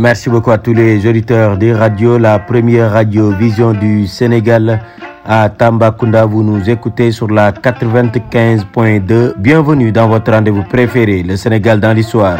Merci beaucoup à tous les auditeurs des radios, la première radio Vision du Sénégal à Tambacounda. Vous nous écoutez sur la 95.2. Bienvenue dans votre rendez-vous préféré, le Sénégal dans l'histoire.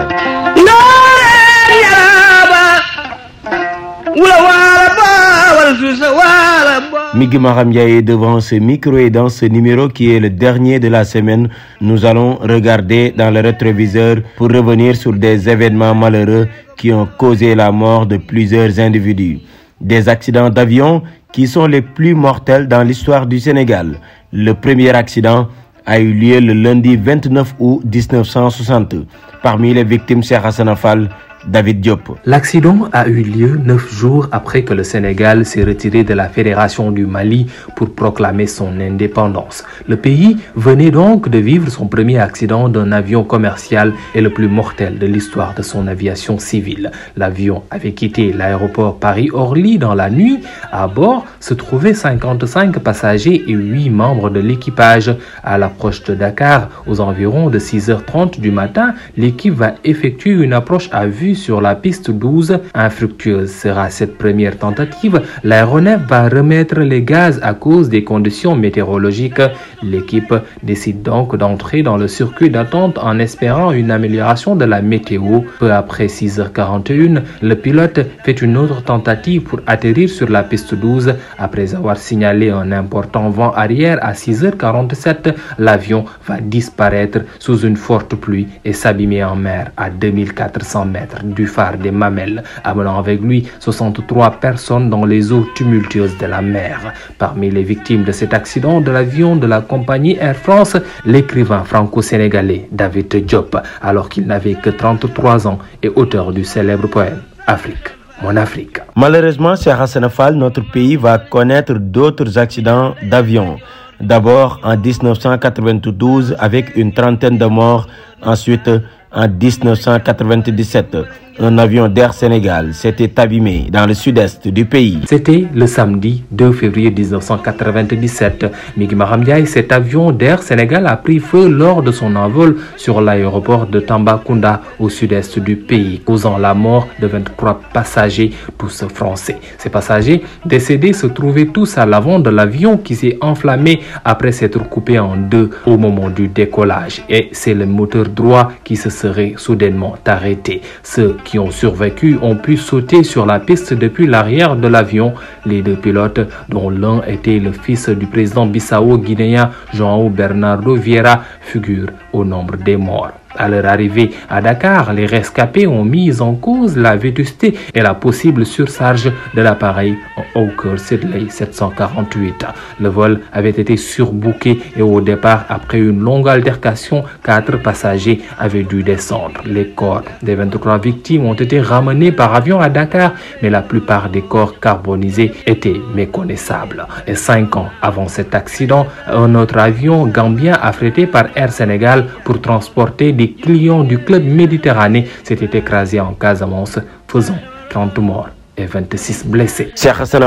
Migi est devant ce micro et dans ce numéro qui est le dernier de la semaine, nous allons regarder dans le rétroviseur pour revenir sur des événements malheureux qui ont causé la mort de plusieurs individus. Des accidents d'avion qui sont les plus mortels dans l'histoire du Sénégal. Le premier accident a eu lieu le lundi 29 août 1960. Parmi les victimes, Cheikh Hassan Afal, David Diop. L'accident a eu lieu neuf jours après que le Sénégal s'est retiré de la Fédération du Mali pour proclamer son indépendance. Le pays venait donc de vivre son premier accident d'un avion commercial et le plus mortel de l'histoire de son aviation civile. L'avion avait quitté l'aéroport Paris-Orly dans la nuit. À bord se trouvaient 55 passagers et 8 membres de l'équipage. À l'approche de Dakar, aux environs de 6h30 du matin, l'équipe va effectuer une approche à vue sur la piste 12. Infructueuse sera cette première tentative. L'aéronef va remettre les gaz à cause des conditions météorologiques. L'équipe décide donc d'entrer dans le circuit d'attente en espérant une amélioration de la météo. Peu après 6h41, le pilote fait une autre tentative pour atterrir sur la piste 12. Après avoir signalé un important vent arrière à 6h47, l'avion va disparaître sous une forte pluie et s'abîmer en mer à 2400 mètres du phare des Mamelles, amenant avec lui 63 personnes dans les eaux tumultueuses de la mer. Parmi les victimes de cet accident de l'avion de la compagnie Air France, l'écrivain franco-sénégalais David Diop, alors qu'il n'avait que 33 ans et auteur du célèbre poème Afrique. Mon Afrique. Malheureusement, chez Hassan notre pays va connaître d'autres accidents d'avion. D'abord en 1992 avec une trentaine de morts, ensuite en 1997 un avion d'Air Sénégal s'était abîmé dans le sud-est du pays. C'était le samedi 2 février 1997. Migi Mahamdiaï, cet avion d'Air Sénégal a pris feu lors de son envol sur l'aéroport de Tambacounda au sud-est du pays, causant la mort de 23 passagers, tous français. Ces passagers décédés se trouvaient tous à l'avant de l'avion qui s'est enflammé après s'être coupé en deux au moment du décollage. Et c'est le moteur droit qui se serait soudainement arrêté. Ceux qui ont survécu ont pu sauter sur la piste depuis l'arrière de l'avion. Les deux pilotes, dont l'un était le fils du président bissau-guinéen João Bernardo Vieira, figurent au nombre des morts. À leur arrivée à Dakar, les rescapés ont mis en cause la vétusté et la possible surcharge de l'appareil Hawker Siddeley 748. Le vol avait été surbooké et au départ, après une longue altercation, quatre passagers avaient dû descendre. Les corps des 23 victimes ont été ramenés par avion à Dakar, mais la plupart des corps carbonisés étaient méconnaissables. Et cinq ans avant cet accident, un autre avion gambien affrété par Air Sénégal pour transporter des clients du club méditerranéen s'était écrasé en Casamance, faisant 30 morts et 26 blessés. Cheikh Hassan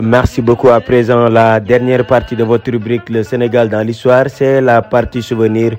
merci beaucoup. À présent, la dernière partie de votre rubrique Le Sénégal dans l'histoire, c'est la partie souvenir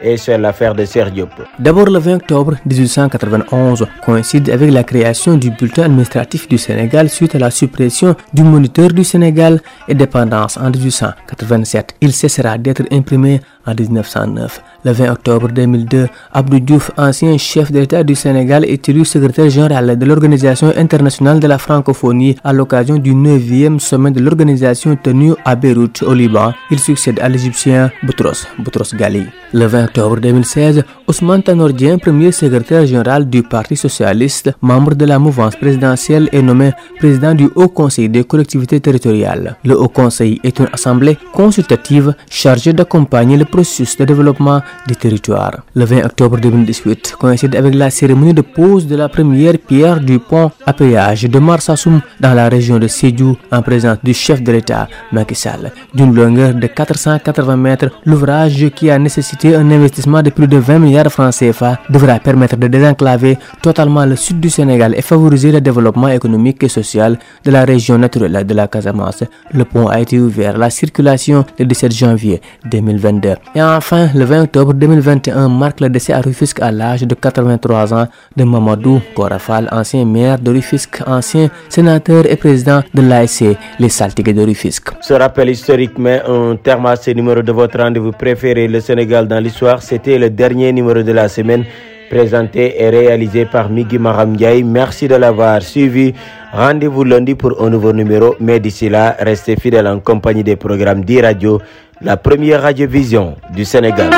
et c'est l'affaire de Sergio. D'abord, le 20 octobre 1891 coïncide avec la création du bulletin administratif du Sénégal suite à la suppression du moniteur du Sénégal et dépendance en 1887. Il cessera d'être imprimé en 1909. Le 20 octobre 2002, Abdou Diouf, ancien chef de l'État du Sénégal, est élu secrétaire général de l'Organisation internationale de la francophonie à l'occasion du 9e sommet de l'organisation tenu à Beyrouth, au Liban. Il succède à l'Égyptien Boutros, Boutros Ghali. Le 20 octobre 2016, Ousmane Tanordien, premier secrétaire général du Parti socialiste, membre de la mouvance présidentielle, est nommé président du Haut Conseil des collectivités territoriales. Le Haut Conseil est une assemblée consultative chargée d'accompagner le processus de développement du territoire. Le 20 octobre 2018 coïncide avec la cérémonie de pose de la première pierre du pont à péage de Marsassoum dans la région de Sédhiou en présence du chef de l'État Macky Sall. D'une longueur de 480 mètres, l'ouvrage qui a nécessité un investissement de plus de 20 milliards de francs CFA devra permettre de désenclaver totalement le sud du Sénégal et favoriser le développement économique et social de la région naturelle de la Casamance. Le pont a été ouvert à la circulation le 17 janvier 2022. Et enfin, le 20 octobre 2021 marque le décès à Rufisque à l'âge de 83 ans de Mamadou Korafal, ancien maire de Rufisque, ancien sénateur et président de l'ASC, les Saltigues de. Ce rappel historique met un terme à ce numéro de votre rendez-vous préféré, le Sénégal dans l'histoire. C'était le dernier numéro de la semaine présenté et réalisé par Migi Maramdiaï. Merci de l'avoir suivi. Rendez-vous lundi pour un nouveau numéro. Mais d'ici là, restez fidèles en compagnie des programmes d'e-radio, la première radiovision du Sénégal.